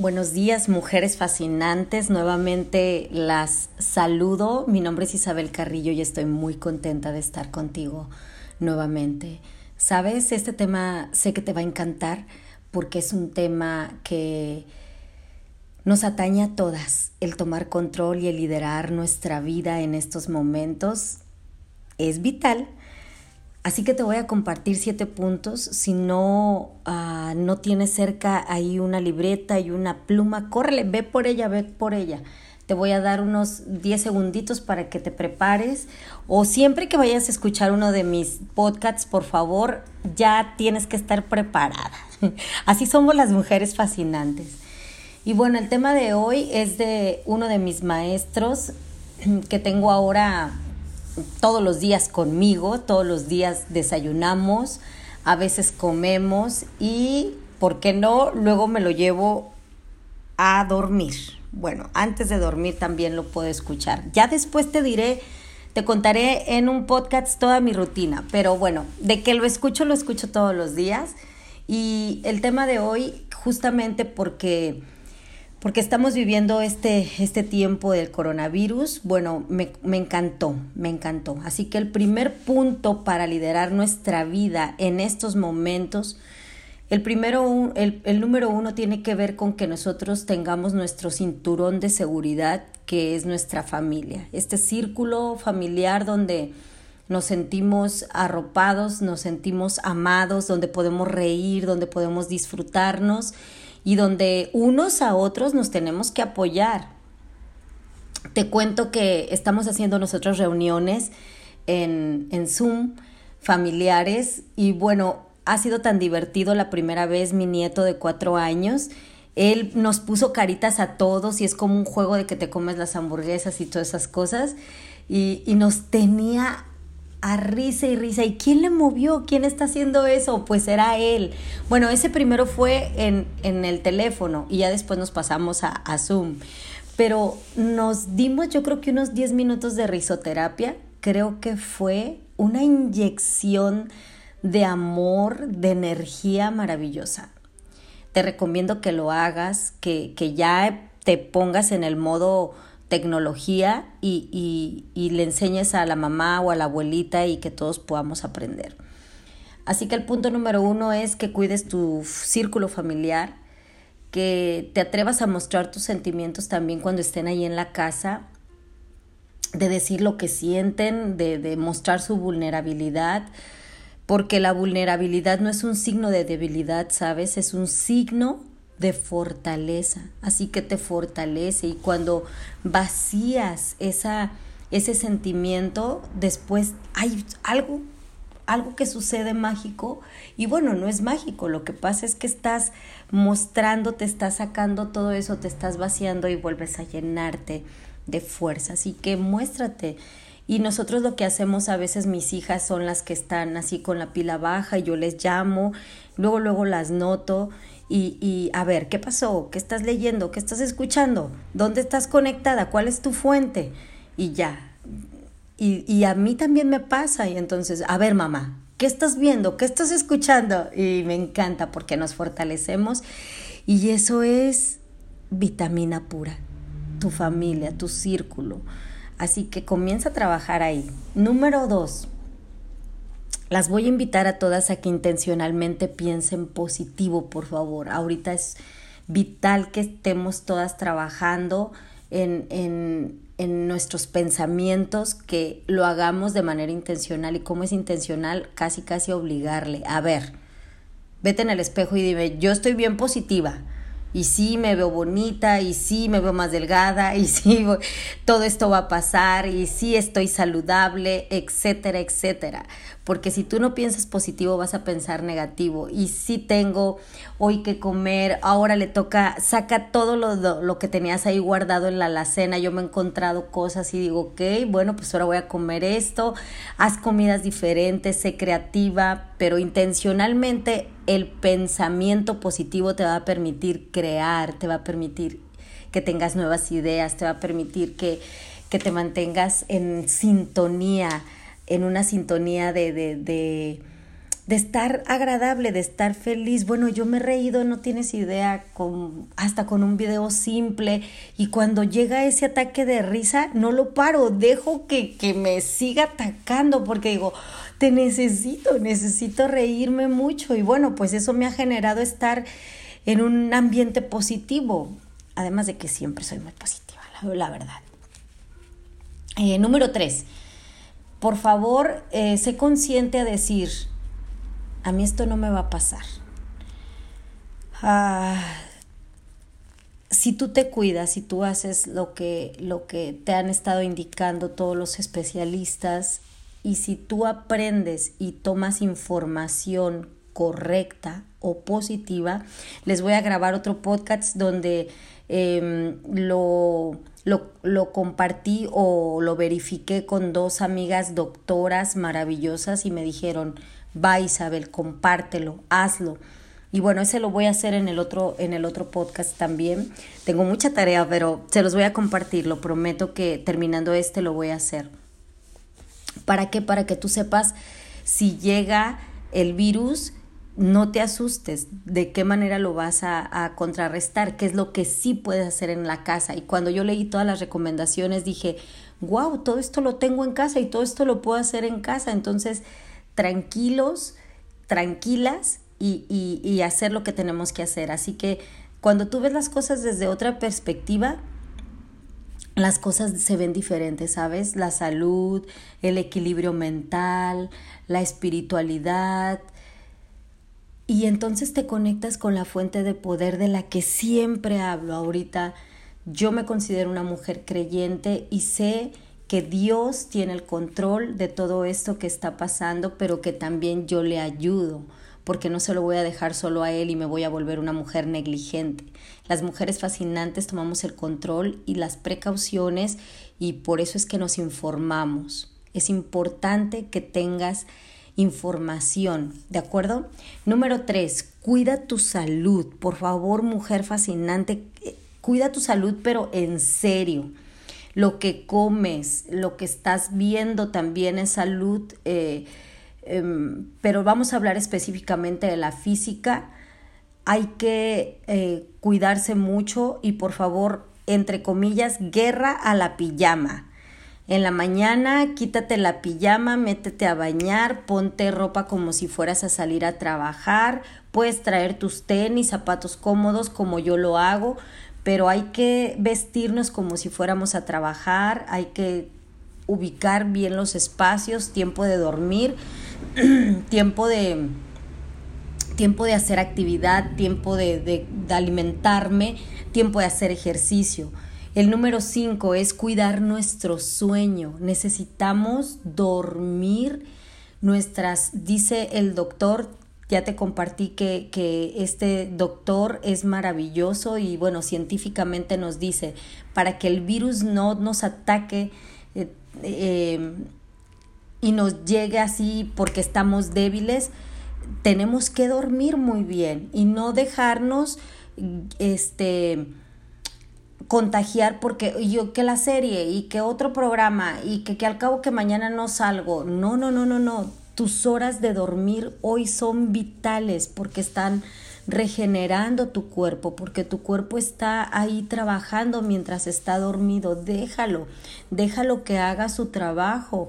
Buenos días, mujeres fascinantes. Nuevamente las saludo. Mi nombre es Isabel Carrillo y estoy muy contenta de estar contigo nuevamente. Sabes, este tema sé que te va a encantar porque es un tema que nos atañe a todas. El tomar control y el liderar nuestra vida en estos momentos es vital Así que te voy a compartir siete puntos. Si no, uh, no tienes cerca ahí una libreta y una pluma, córrele, ve por ella, ve por ella. Te voy a dar unos 10 segunditos para que te prepares. O siempre que vayas a escuchar uno de mis podcasts, por favor, ya tienes que estar preparada. Así somos las mujeres fascinantes. Y bueno, el tema de hoy es de uno de mis maestros que tengo ahora todos los días conmigo, todos los días desayunamos, a veces comemos y, ¿por qué no? Luego me lo llevo a dormir. Bueno, antes de dormir también lo puedo escuchar. Ya después te diré, te contaré en un podcast toda mi rutina, pero bueno, de que lo escucho, lo escucho todos los días. Y el tema de hoy, justamente porque porque estamos viviendo este, este tiempo del coronavirus. Bueno, me, me, encantó, me encantó. Así que el primer punto para liderar nuestra vida en estos momentos, el, primero, el, el número uno tiene que ver con que nosotros tengamos nuestro cinturón de seguridad, que es nuestra familia. Este círculo familiar donde nos sentimos arropados, nos sentimos amados, donde podemos reír, donde podemos disfrutarnos y donde unos a otros nos tenemos que apoyar. Te cuento que estamos haciendo nosotros reuniones en, en Zoom familiares y bueno, ha sido tan divertido la primera vez mi nieto de cuatro años. Él nos puso caritas a todos y es como un juego de que te comes las hamburguesas y todas esas cosas. Y, y nos tenía a risa y risa. ¿Y quién le movió? ¿Quién está haciendo eso? Pues era él. Bueno, ese primero fue en, en el teléfono y ya después nos pasamos a, Zoom. Pero nos dimos yo creo que unos 10 minutos de risoterapia. Creo que fue una inyección de amor, de energía maravillosa. Te recomiendo que lo hagas, que, que ya te pongas en el modo tecnología y, y, le enseñes a la mamá o a la abuelita y que todos podamos aprender. Así que el punto número uno es que cuides tu círculo familiar, que te atrevas a mostrar tus sentimientos también cuando estén ahí en la casa, de decir lo que sienten, de, de mostrar su vulnerabilidad, porque la vulnerabilidad no es un signo de debilidad, ¿sabes? Es un signo de fortaleza, así que te fortalece. Y cuando vacías esa, ese sentimiento, después hay algo, algo que sucede mágico. Y bueno, no es mágico, lo que pasa es que estás mostrando, te estás sacando todo eso, te estás vaciando y vuelves a llenarte de fuerza, así que muéstrate. Y nosotros lo que hacemos a veces mis hijas son las que están así con la pila baja y yo les llamo, luego luego las noto y, y, a ver, ¿qué pasó? ¿Qué estás leyendo? ¿Qué estás escuchando? ¿Dónde estás conectada? ¿Cuál es tu fuente? Y ya. Y, y a mí también me pasa. Y entonces, a ver, mamá, ¿qué estás viendo? ¿Qué estás escuchando? Y me encanta porque nos fortalecemos. Y eso es vitamina pura. Tu familia, tu círculo. Así que comienza a trabajar ahí. Número dos las voy a invitar a todas a que intencionalmente piensen positivo, por favor. Ahorita es vital que estemos todas trabajando en, en, en nuestros pensamientos, que lo hagamos de manera intencional. ¿Y cómo es intencional? Casi, casi obligarle. A ver, vete en el espejo y dime, yo estoy bien positiva y sí me veo bonita y sí me veo más delgada y sí todo esto va a pasar y sí estoy saludable, etcétera, etcétera. Porque si tú no piensas positivo vas a pensar negativo. Y sí tengo hoy que comer, ahora le toca, saca todo lo, lo, que tenías ahí guardado en la alacena, yo me he encontrado cosas y digo, ok, bueno, pues ahora voy a comer esto, haz comidas diferentes, sé creativa, pero intencionalmente el pensamiento positivo te va a permitir crear, te va a permitir que tengas nuevas ideas, te va a permitir que, que te mantengas en sintonía, en una sintonía de, de, de, de estar agradable, de estar feliz. Bueno, yo me he reído, no tienes idea, con, hasta con un video simple. Y cuando llega ese ataque de risa, no lo paro, dejo que, que me siga atacando porque digo, te necesito, necesito reírme mucho. Y bueno, pues eso me ha generado estar en un ambiente positivo. Además de que siempre soy muy positiva, la, verdad. Eh, número tres, por favor, eh, sé consciente a decir, a mí esto no me va a pasar. Ah, si tú te cuidas, si tú haces lo que, lo que te han estado indicando todos los especialistas y si tú aprendes y tomas información correcta o positiva, les voy a grabar otro podcast donde em, lo, lo, lo, compartí o lo verifiqué con dos amigas doctoras maravillosas y me dijeron, va Isabel, compártelo, hazlo. Y bueno, ese lo voy a hacer en el otro, en el otro podcast también. Tengo mucha tarea, pero se los voy a compartir. Lo prometo que terminando este lo voy a hacer. ¿Para qué? Para que tú sepas si llega el virus, no te asustes de qué manera lo vas a, contrarrestar, qué es lo que sí puedes hacer en la casa. Y cuando yo leí todas las recomendaciones dije, wow, todo esto lo tengo en casa y todo esto lo puedo hacer en casa. Entonces, tranquilos, tranquilas y, y, hacer lo que tenemos que hacer. Así que cuando tú ves las cosas desde otra perspectiva, las cosas se ven diferentes, ¿sabes? La salud, el equilibrio mental, la espiritualidad. Y entonces te conectas con la fuente de poder de la que siempre hablo. Ahorita yo me considero una mujer creyente y sé que Dios tiene el control de todo esto que está pasando, pero que también yo le ayudo, porque no se lo voy a dejar solo a Él y me voy a volver una mujer negligente. Las mujeres fascinantes tomamos el control y las precauciones y por eso es que nos informamos. Es importante que tengas información, ¿de acuerdo? Número tres, cuida tu salud. Por favor, mujer fascinante, eh, cuida tu salud, pero en serio lo que comes, lo que estás viendo también es salud, eh, em, pero vamos a hablar específicamente de la física. Hay que eh, cuidarse mucho y por favor, entre comillas, guerra a la pijama. En la mañana quítate la pijama, métete a bañar, ponte ropa como si fueras a salir a trabajar, puedes traer tus tenis, zapatos cómodos como yo lo hago, pero hay que vestirnos como si fuéramos a trabajar, hay que ubicar bien los espacios, tiempo de dormir, tiempo de tiempo de hacer actividad, tiempo de, de, de alimentarme, tiempo de hacer ejercicio. El número cinco es cuidar nuestro sueño. Necesitamos dormir nuestras, dice el doctor, ya te compartí que, que, este doctor es maravilloso y bueno, científicamente nos dice, para que el virus no nos ataque eh, eh, y nos llegue así porque estamos débiles, tenemos que dormir muy bien y no dejarnos este contagiar porque yo que la serie y que otro programa y que, al cabo que mañana no salgo. No, no, no, no, no tus horas de dormir hoy son vitales porque están regenerando tu cuerpo, porque tu cuerpo está ahí trabajando mientras está dormido. Déjalo, déjalo que haga su trabajo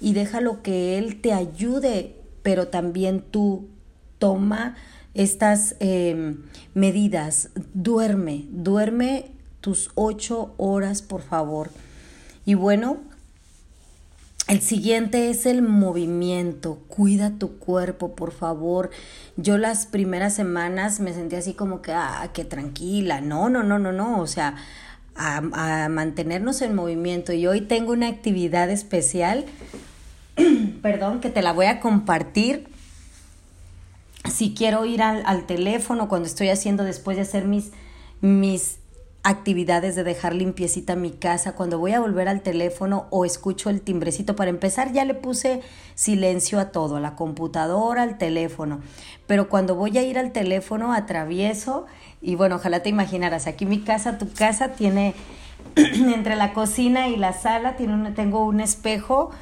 y déjalo que él te ayude, pero también tú toma estas em, medidas. Duerme, duerme tus ocho horas, por favor. Y bueno, el siguiente es el movimiento. Cuida tu cuerpo, por favor. Yo las primeras semanas me sentí así como que, ah, tranquila. No, no, no, no, no. O sea, a, a mantenernos en movimiento. Y hoy tengo una actividad especial, perdón, que te la voy a compartir. Si quiero ir al, al teléfono cuando estoy haciendo después de hacer mis, mis actividades de dejar limpiecita mi casa, cuando voy a volver al teléfono o escucho el timbrecito, para empezar ya le puse silencio a todo, a la computadora, al teléfono, pero cuando voy a ir al teléfono atravieso y bueno, ojalá te imaginaras, aquí mi casa, tu casa tiene entre la cocina y la sala, tiene tengo un espejo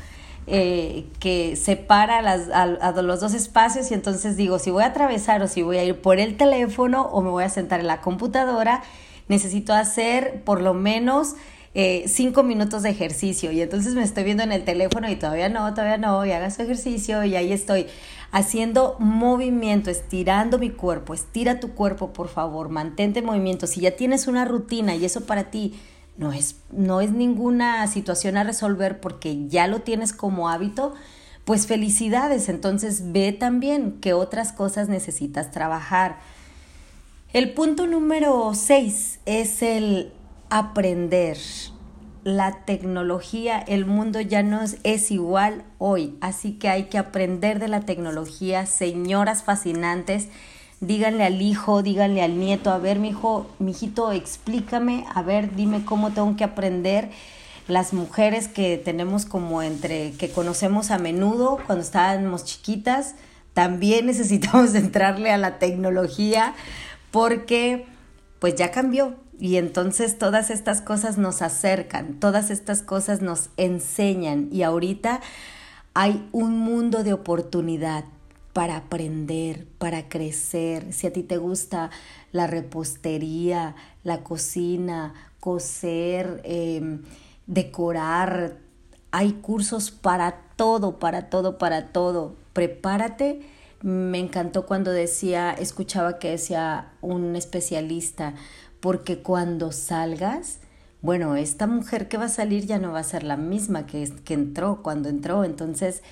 eh, que separa las, a, los dos espacios y entonces digo, si voy a atravesar o si voy a ir por el teléfono o me voy a sentar en la computadora, necesito hacer por lo menos eh, cinco minutos de ejercicio. Y entonces me estoy viendo en el teléfono y todavía no, todavía no, y haga su ejercicio y ahí estoy. Haciendo movimiento, estirando mi cuerpo, estira tu cuerpo por favor, mantente en movimiento, si ya tienes una rutina y eso para ti no es, no es ninguna situación a resolver porque ya lo tienes como hábito, pues felicidades, entonces ve también qué otras cosas necesitas trabajar. El punto número 6 es el aprender. La tecnología, el mundo ya no es igual hoy, así que hay que aprender de la tecnología, señoras fascinantes díganle al hijo, díganle al nieto, a ver, mi hijo, mi hijito, explícame, a ver, dime cómo tengo que aprender. Las mujeres que tenemos como entre, que conocemos a menudo cuando estábamos chiquitas, también necesitamos entrarle a la tecnología porque pues ya cambió y entonces todas estas cosas nos acercan, todas estas cosas nos enseñan y ahorita hay un mundo de oportunidad para aprender, para crecer. Si a ti te gusta la repostería, la cocina, coser, em, decorar, hay cursos para todo, para todo, para todo. Prepárate. Me encantó cuando decía, escuchaba que decía un especialista, porque cuando salgas, bueno, esta mujer que va a salir ya no va a ser la misma que, que entró cuando entró. Entonces,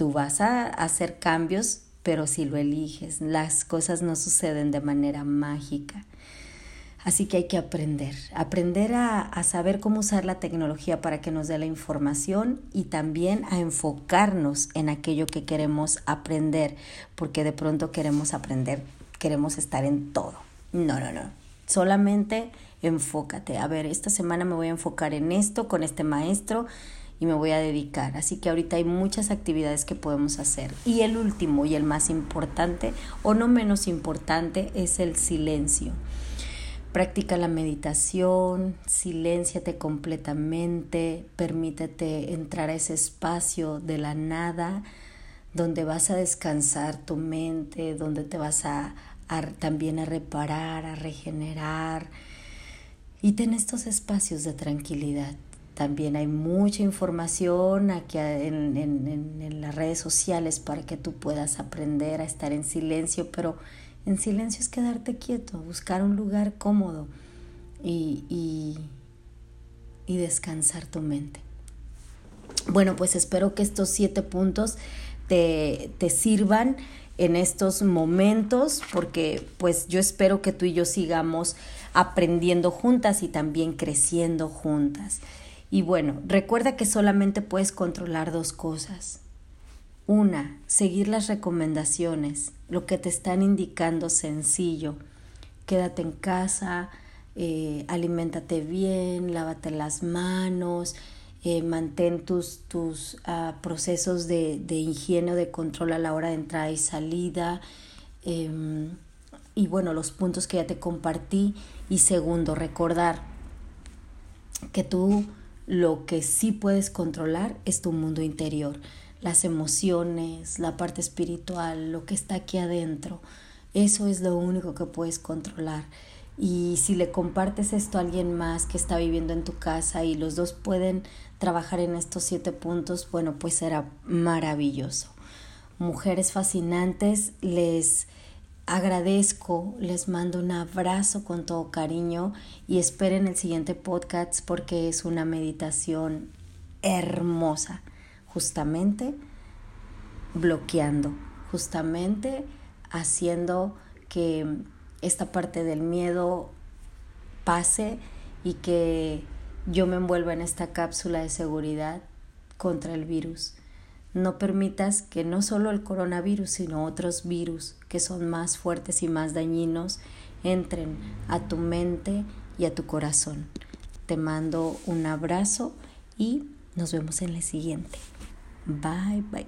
Tú vas a hacer cambios, pero si lo eliges, las cosas no suceden de manera mágica. Así que hay que aprender, aprender a, saber cómo usar la tecnología para que nos dé la información y también a enfocarnos en aquello que queremos aprender, porque de pronto queremos aprender, queremos estar en todo. No, no, no. Solamente enfócate. A ver, esta semana me voy a enfocar en esto con este maestro y me voy a dedicar. Así que ahorita hay muchas actividades que podemos hacer. Y el último y el más importante, o no menos importante, es el silencio. Practica la meditación, silénciate completamente, permítete entrar a ese espacio de la nada donde vas a descansar tu mente, donde te vas a, también a reparar, a regenerar. Y ten estos espacios de tranquilidad. También hay mucha información aquí en, en, las redes sociales para que tú puedas aprender a estar en silencio, pero en silencio es quedarte quieto, buscar un lugar cómodo y, y, y descansar tu mente. Bueno, pues espero que estos siete puntos te, te sirvan en estos momentos porque pues yo espero que tú y yo sigamos aprendiendo juntas y también creciendo juntas. Y bueno, recuerda que solamente puedes controlar dos cosas. Una, seguir las recomendaciones, lo que te están indicando sencillo. Quédate en casa, eh, aliméntate bien, lávate las manos, eh, mantén tus, tus ah, procesos de, de, higiene o de control a la hora de entrada y salida. Em, y bueno, los puntos que ya te compartí. Y segundo, recordar que tú lo que sí puedes controlar es tu mundo interior, las emociones, la parte espiritual, lo que está aquí adentro. Eso es lo único que puedes controlar. Y si le compartes esto a alguien más que está viviendo en tu casa y los dos pueden trabajar en estos siete puntos, bueno, pues será maravilloso. Mujeres fascinantes, les agradezco, les mando un abrazo con todo cariño y esperen el siguiente podcast porque es una meditación hermosa, justamente bloqueando, justamente haciendo que esta parte del miedo pase y que yo me envuelva en esta cápsula de seguridad contra el virus. No permitas que no solo el coronavirus, sino otros virus que son más fuertes y más dañinos entren a tu mente y a tu corazón. Te mando un abrazo y nos vemos en la siguiente. Bye bye.